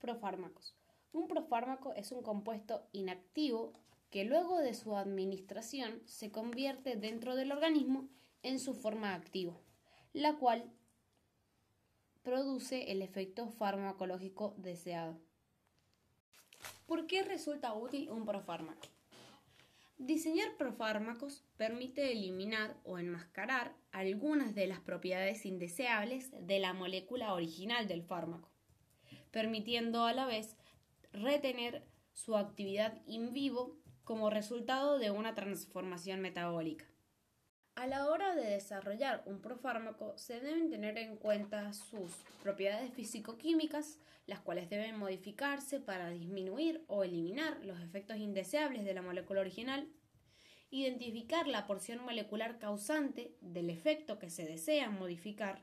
Profármacos. Un profármaco es un compuesto inactivo que luego de su administración se convierte dentro del organismo en su forma activa, la cual produce el efecto farmacológico deseado. ¿Por qué resulta útil un profármaco? Diseñar profármacos permite eliminar o enmascarar algunas de las propiedades indeseables de la molécula original del fármaco, permitiendo a la vez retener su actividad in vivo como resultado de una transformación metabólica. A la hora de desarrollar un profármaco se deben tener en cuenta sus propiedades físico-químicas, las cuales deben modificarse para disminuir o eliminar los efectos indeseables de la molécula original, identificar la porción molecular causante del efecto que se desea modificar,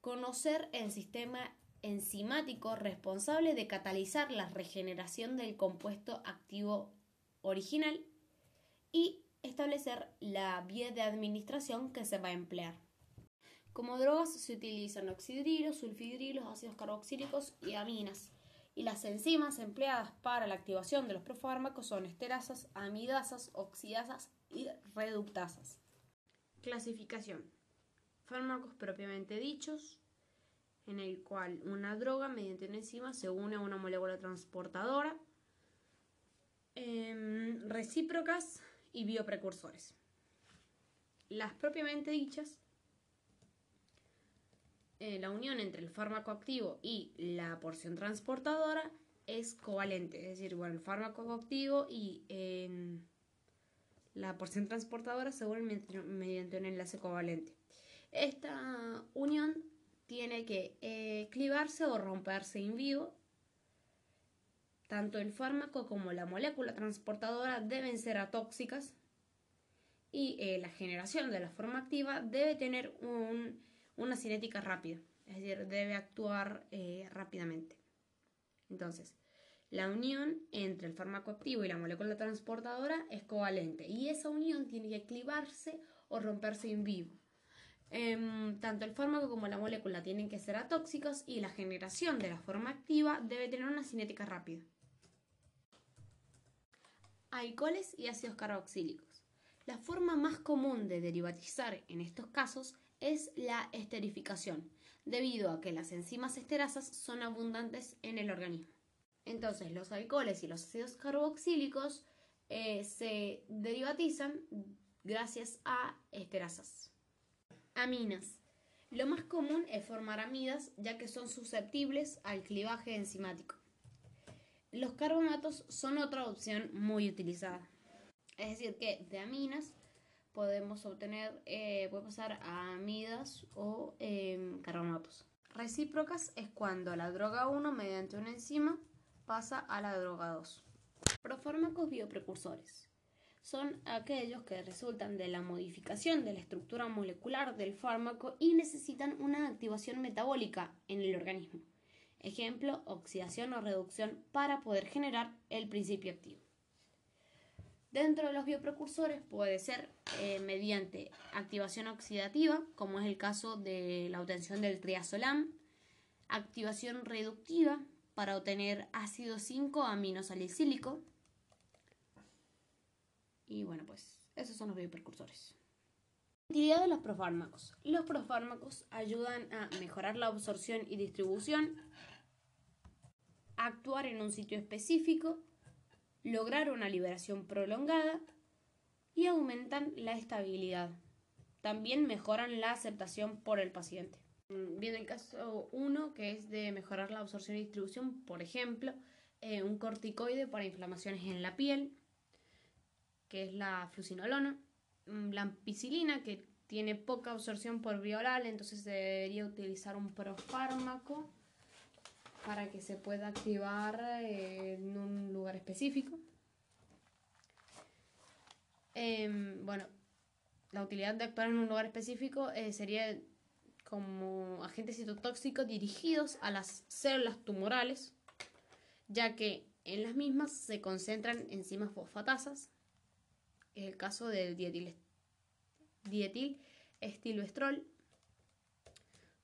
conocer el sistema enzimático responsable de catalizar la regeneración del compuesto activo original y establecer la vía de administración que se va a emplear. Como drogas se utilizan oxidrilos, sulfidrilos, ácidos carboxílicos y aminas. Y las enzimas empleadas para la activación de los profármacos son esterasas, amidasas, oxidasas y reductasas. Clasificación. Fármacos propiamente dichos, en el cual una droga mediante una enzima se une a una molécula transportadora. Em, recíprocas y bioprecursores. Las propiamente dichas, eh, la unión entre el fármaco activo y la porción transportadora es covalente, es decir, bueno, el fármaco activo y em, la porción transportadora se unen mediante un enlace covalente. Esta unión tiene que eh, clivarse o romperse in vivo tanto el fármaco como la molécula transportadora deben ser atóxicas y eh, la generación de la forma activa debe tener una cinética rápida, es decir, debe actuar eh, rápidamente. Entonces, la unión entre el fármaco activo y la molécula transportadora es covalente y esa unión tiene que clivarse o romperse en vivo. Em, tanto el fármaco como la molécula tienen que ser atóxicos y la generación de la forma activa debe tener una cinética rápida alcoholes y ácidos carboxílicos. La forma más común de derivatizar en estos casos es la esterificación, debido a que las enzimas esterasas son abundantes en el organismo. Entonces, los alcoholes y los ácidos carboxílicos eh, se derivatizan gracias a esterasas. Aminas. Lo más común es formar amidas ya que son susceptibles al clivaje enzimático. Los carbonatos son otra opción muy utilizada. Es decir, que de aminas podemos obtener, eh, puede pasar a amidas o em, carbonatos. Recíprocas es cuando la droga 1 mediante una enzima pasa a la droga 2. Profármacos bioprecursores son aquellos que resultan de la modificación de la estructura molecular del fármaco y necesitan una activación metabólica en el organismo. Ejemplo, oxidación o reducción para poder generar el principio activo. Dentro de los bioprecursores puede ser eh, mediante activación oxidativa, como es el caso de la obtención del triazolam, activación reductiva para obtener ácido 5 aminosalicílico. Y bueno, pues esos son los bioprecursores. Utilidad de los profármacos. Los profármacos ayudan a mejorar la absorción y distribución, actuar en un sitio específico, lograr una liberación prolongada y aumentan la estabilidad. También mejoran la aceptación por el paciente. Viene el caso 1, que es de mejorar la absorción y distribución, por ejemplo, eh, un corticoide para inflamaciones en la piel, que es la flucinolona, mm, la ampicilina, que tiene poca absorción por vía oral, entonces se debería utilizar un profármaco para que se pueda activar eh, en un lugar específico. Em, bueno, la utilidad de actuar en un lugar específico eh, sería como agentes citotóxicos dirigidos a las células tumorales, ya que en las mismas se concentran enzimas fosfatasas, es el caso del dietil, dietil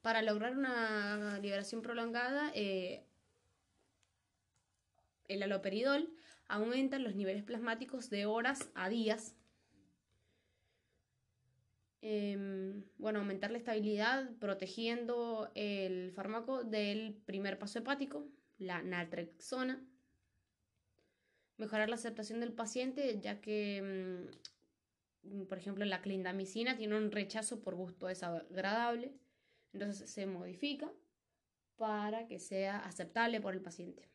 para lograr una liberación prolongada, eh, el aloperidol aumenta los niveles plasmáticos de horas a días. Em, bueno, aumentar la estabilidad protegiendo el fármaco del primer paso hepático, la naltrexona. Mejorar la aceptación del paciente, ya que, mm, por ejemplo, la clindamicina tiene un rechazo por gusto desagradable. Entonces se modifica para que sea aceptable por el paciente.